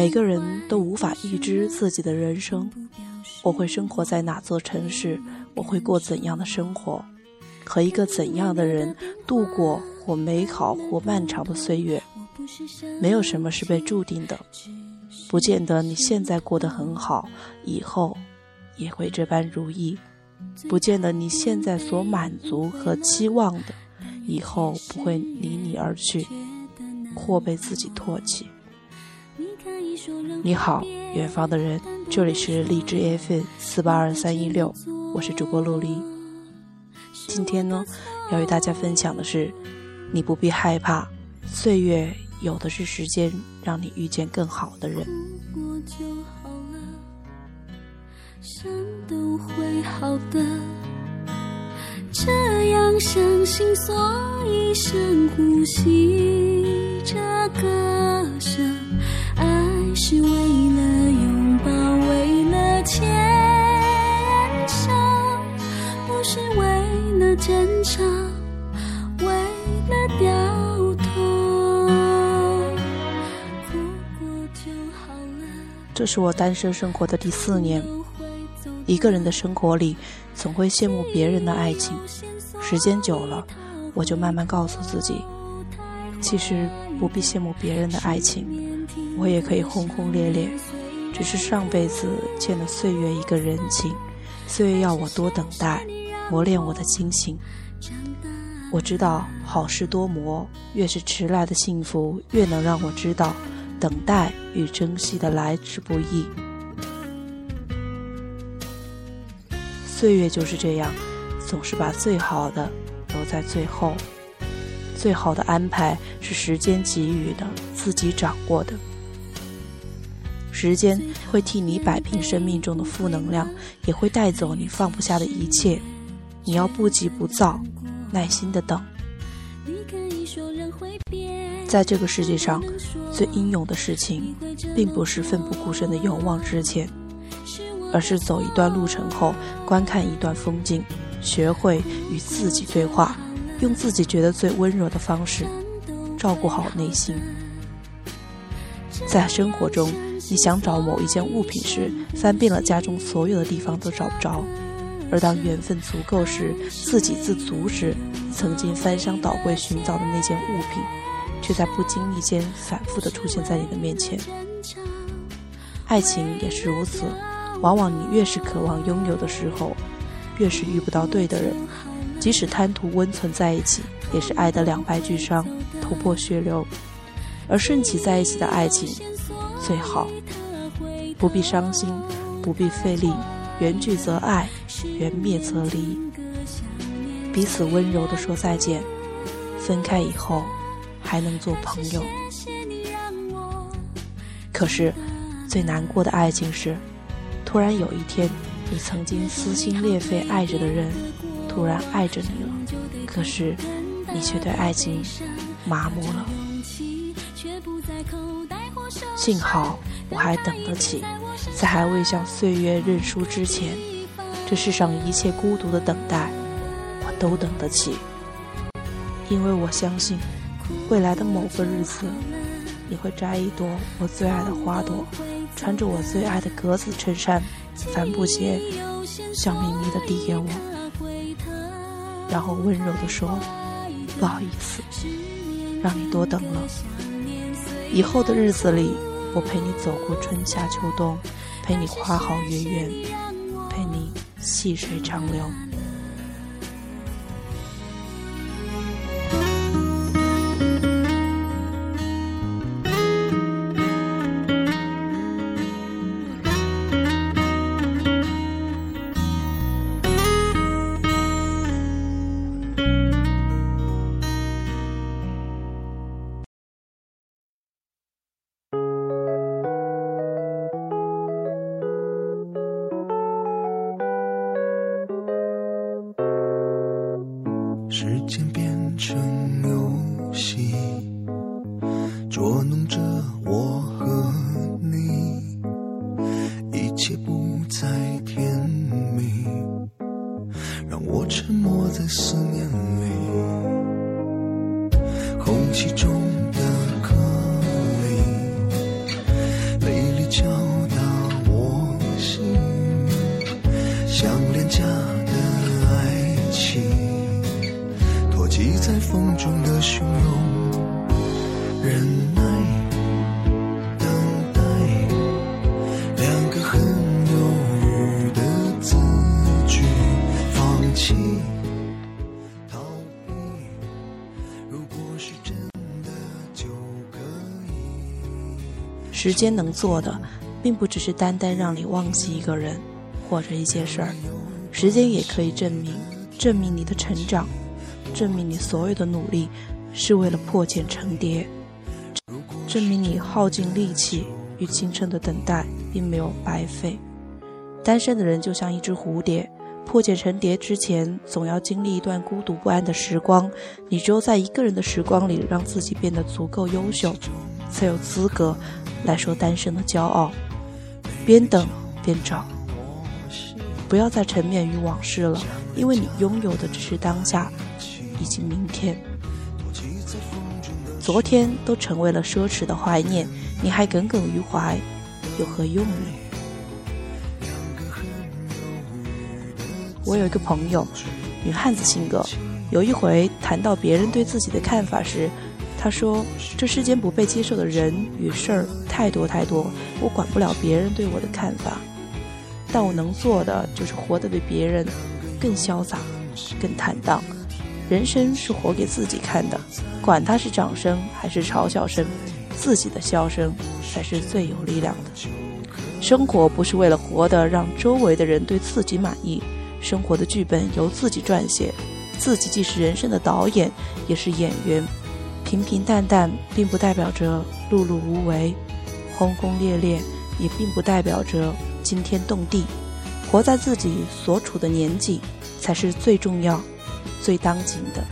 每个人都无法预知自己的人生，我会生活在哪座城市，我会过怎样的生活，和一个怎样的人度过或美好或漫长的岁月。没有什么是被注定的，不见得你现在过得很好，以后也会这般如意；不见得你现在所满足和期望的。以后不会离你而去，或被自己唾弃。你好，远方的人，这里是荔枝 FM 四八二三一六，我是主播陆离。今天呢，要与大家分享的是，你不必害怕，岁月有的是时间让你遇见更好的人。都会好的。这样相信，所以深呼吸着歌声。爱是为了拥抱，为了牵手，不是为了争吵，为了掉头。这是我单身生活的第四年。一个人的生活里，总会羡慕别人的爱情。时间久了，我就慢慢告诉自己，其实不必羡慕别人的爱情，我也可以轰轰烈烈。只是上辈子欠了岁月一个人情，岁月要我多等待，磨练我的心性。我知道好事多磨，越是迟来的幸福，越能让我知道等待与珍惜的来之不易。岁月就是这样，总是把最好的留在最后。最好的安排是时间给予的，自己掌握的。时间会替你摆平生命中的负能量，也会带走你放不下的一切。你要不急不躁，耐心的等。在这个世界上，最英勇的事情，并不是奋不顾身的勇往直前。而是走一段路程后，观看一段风景，学会与自己对话，用自己觉得最温柔的方式照顾好内心。在生活中，你想找某一件物品时，翻遍了家中所有的地方都找不着；而当缘分足够时，自给自足时，曾经翻箱倒柜寻找的那件物品，却在不经意间反复地出现在你的面前。爱情也是如此。往往你越是渴望拥有的时候，越是遇不到对的人。即使贪图温存在一起，也是爱得两败俱伤，头破血流。而顺其在一起的爱情最好，不必伤心，不必费力。缘聚则爱，缘灭则离。彼此温柔地说再见，分开以后还能做朋友。可是，最难过的爱情是。突然有一天，你曾经撕心裂肺爱着的人，突然爱着你了，可是你却对爱情麻木了。幸好我还等得起，在还未向岁月认输之前，这世上一切孤独的等待，我都等得起。因为我相信，未来的某个日子，你会摘一朵我最爱的花朵。穿着我最爱的格子衬衫、帆布鞋，笑眯眯地递给我，然后温柔地说：“不好意思，让你多等了。以后的日子里，我陪你走过春夏秋冬，陪你花好月圆，陪你细水长流。”时间能做的，并不只是单单让你忘记一个人或者一件事儿，时间也可以证明，证明你的成长，证明你所有的努力是为了破茧成蝶，证明你耗尽力气与青春的等待并没有白费。单身的人就像一只蝴蝶。破茧成蝶之前，总要经历一段孤独不安的时光。你只有在一个人的时光里，让自己变得足够优秀，才有资格来说单身的骄傲。边等边找，不要再沉湎于往事了，因为你拥有的只是当下以及明天。昨天都成为了奢侈的怀念，你还耿耿于怀，有何用呢？我有一个朋友，女汉子性格。有一回谈到别人对自己的看法时，他说：“这世间不被接受的人与事儿太多太多，我管不了别人对我的看法，但我能做的就是活得比别人更潇洒、更坦荡。人生是活给自己看的，管他是掌声还是嘲笑声，自己的笑声才是最有力量的。生活不是为了活得让周围的人对自己满意。”生活的剧本由自己撰写，自己既是人生的导演，也是演员。平平淡淡并不代表着碌碌无为，轰轰烈烈也并不代表着惊天动地。活在自己所处的年纪，才是最重要、最当紧的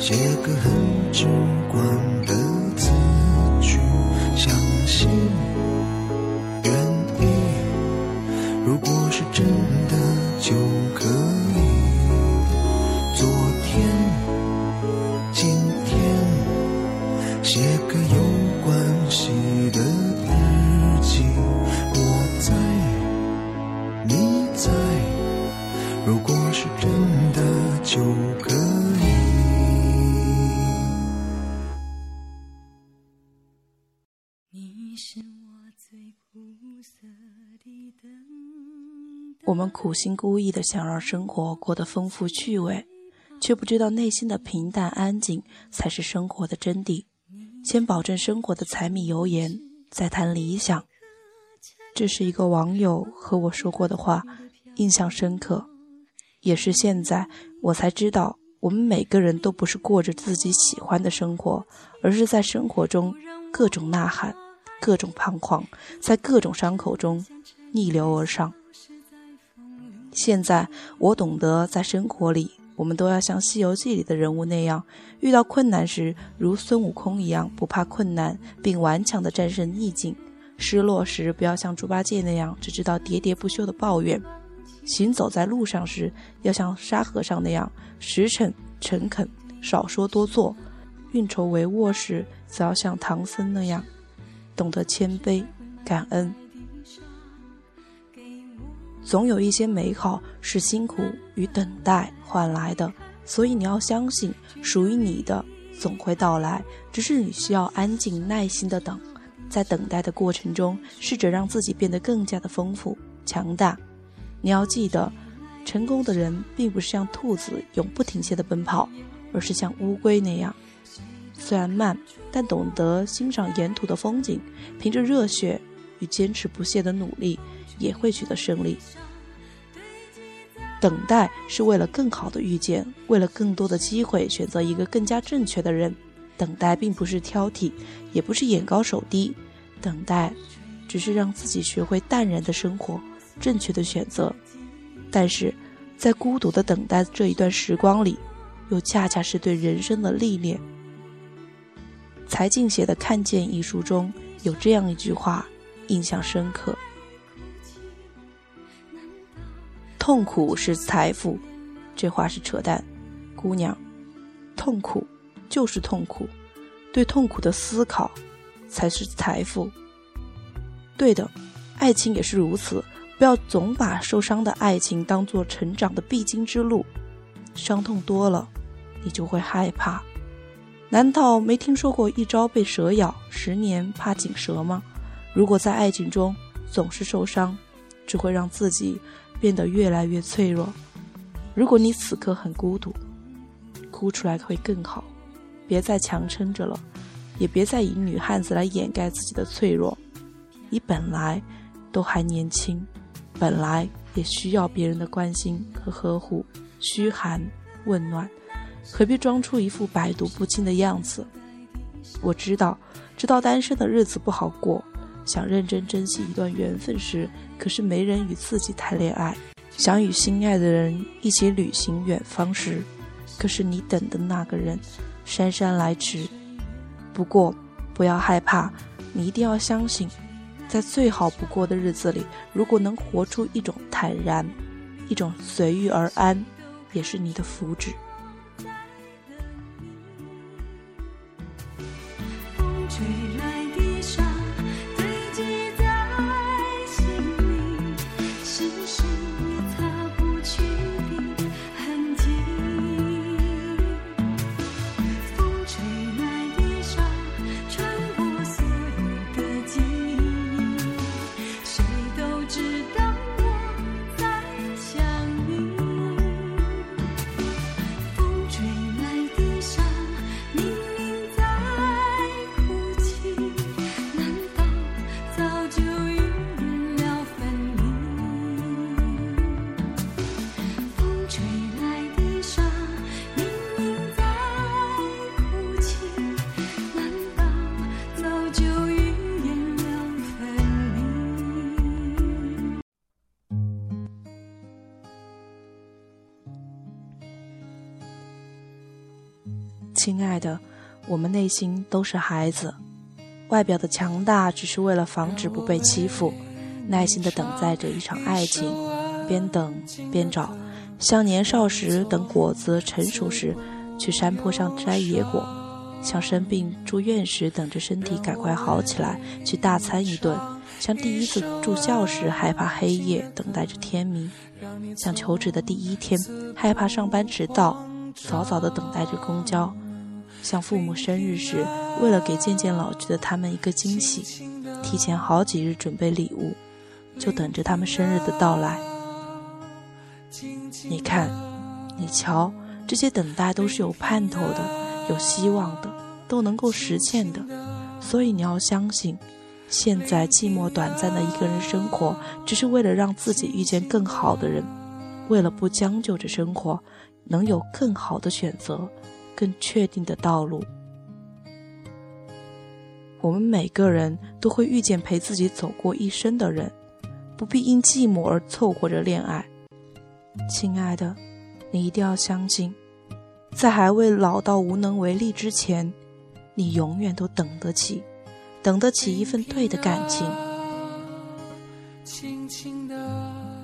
写个很直观的字句相信愿意。如果是真的就可以。昨天今天写个有关系的日记。我在你在。如果是真的就可我们苦心孤诣的想让生活过得丰富趣味，却不知道内心的平淡安静才是生活的真谛。先保证生活的柴米油盐，再谈理想。这是一个网友和我说过的话，印象深刻。也是现在我才知道，我们每个人都不是过着自己喜欢的生活，而是在生活中各种呐喊，各种彷徨，在各种伤口中逆流而上。现在我懂得，在生活里，我们都要像《西游记》里的人物那样，遇到困难时如孙悟空一样不怕困难，并顽强地战胜逆境；失落时不要像猪八戒那样只知道喋喋不休的抱怨；行走在路上时要像沙和尚那样实诚诚恳，少说多做；运筹帷幄时则要像唐僧那样懂得谦卑感恩。总有一些美好是辛苦与等待换来的，所以你要相信，属于你的总会到来。只是你需要安静耐心的等，在等待的过程中，试着让自己变得更加的丰富强大。你要记得，成功的人并不是像兔子永不停歇的奔跑，而是像乌龟那样，虽然慢，但懂得欣赏沿途的风景，凭着热血与坚持不懈的努力。也会取得胜利。等待是为了更好的遇见，为了更多的机会选择一个更加正确的人。等待并不是挑剔，也不是眼高手低，等待只是让自己学会淡然的生活，正确的选择。但是在孤独的等待这一段时光里，又恰恰是对人生的历练。柴静写的《看见》一书中有这样一句话，印象深刻。痛苦是财富，这话是扯淡，姑娘。痛苦就是痛苦，对痛苦的思考才是财富。对的，爱情也是如此。不要总把受伤的爱情当做成长的必经之路。伤痛多了，你就会害怕。难道没听说过一朝被蛇咬，十年怕井蛇吗？如果在爱情中总是受伤，只会让自己变得越来越脆弱。如果你此刻很孤独，哭出来会更好。别再强撑着了，也别再以女汉子来掩盖自己的脆弱。你本来都还年轻，本来也需要别人的关心和呵护，嘘寒问暖，何必装出一副百毒不侵的样子？我知道，知道单身的日子不好过，想认真珍惜一段缘分时，可是没人与自己谈恋爱；想与心爱的人一起旅行远方时，可是你等的那个人。姗姗来迟，不过不要害怕，你一定要相信，在最好不过的日子里，如果能活出一种坦然，一种随遇而安，也是你的福祉。亲爱的，我们内心都是孩子，外表的强大只是为了防止不被欺负，耐心的等待着一场爱情，边等边找，像年少时等果子成熟时去山坡上摘野果，像生病住院时等着身体赶快好起来去大餐一顿，像第一次住校时害怕黑夜等待着天明，像求职的第一天害怕上班迟到，早早的等待着公交。像父母生日时，为了给渐渐老去的他们一个惊喜，提前好几日准备礼物，就等着他们生日的到来。你看，你瞧，这些等待都是有盼头的，有希望的，都能够实现的。所以你要相信，现在寂寞短暂的一个人生活，只是为了让自己遇见更好的人，为了不将就着生活，能有更好的选择。更确定的道路。我们每个人都会遇见陪自己走过一生的人，不必因寂寞而凑合着恋爱。亲爱的，你一定要相信，在还未老到无能为力之前，你永远都等得起，等得起一份对的感情。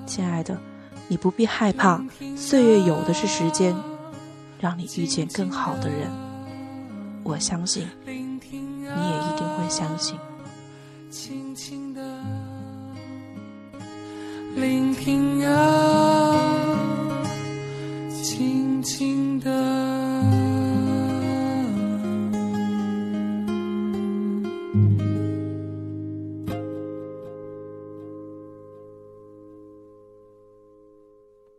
亲爱的，你不必害怕，岁月有的是时间。让你遇见更好的人，我相信，你也一定会相信。轻轻的聆听啊，轻轻。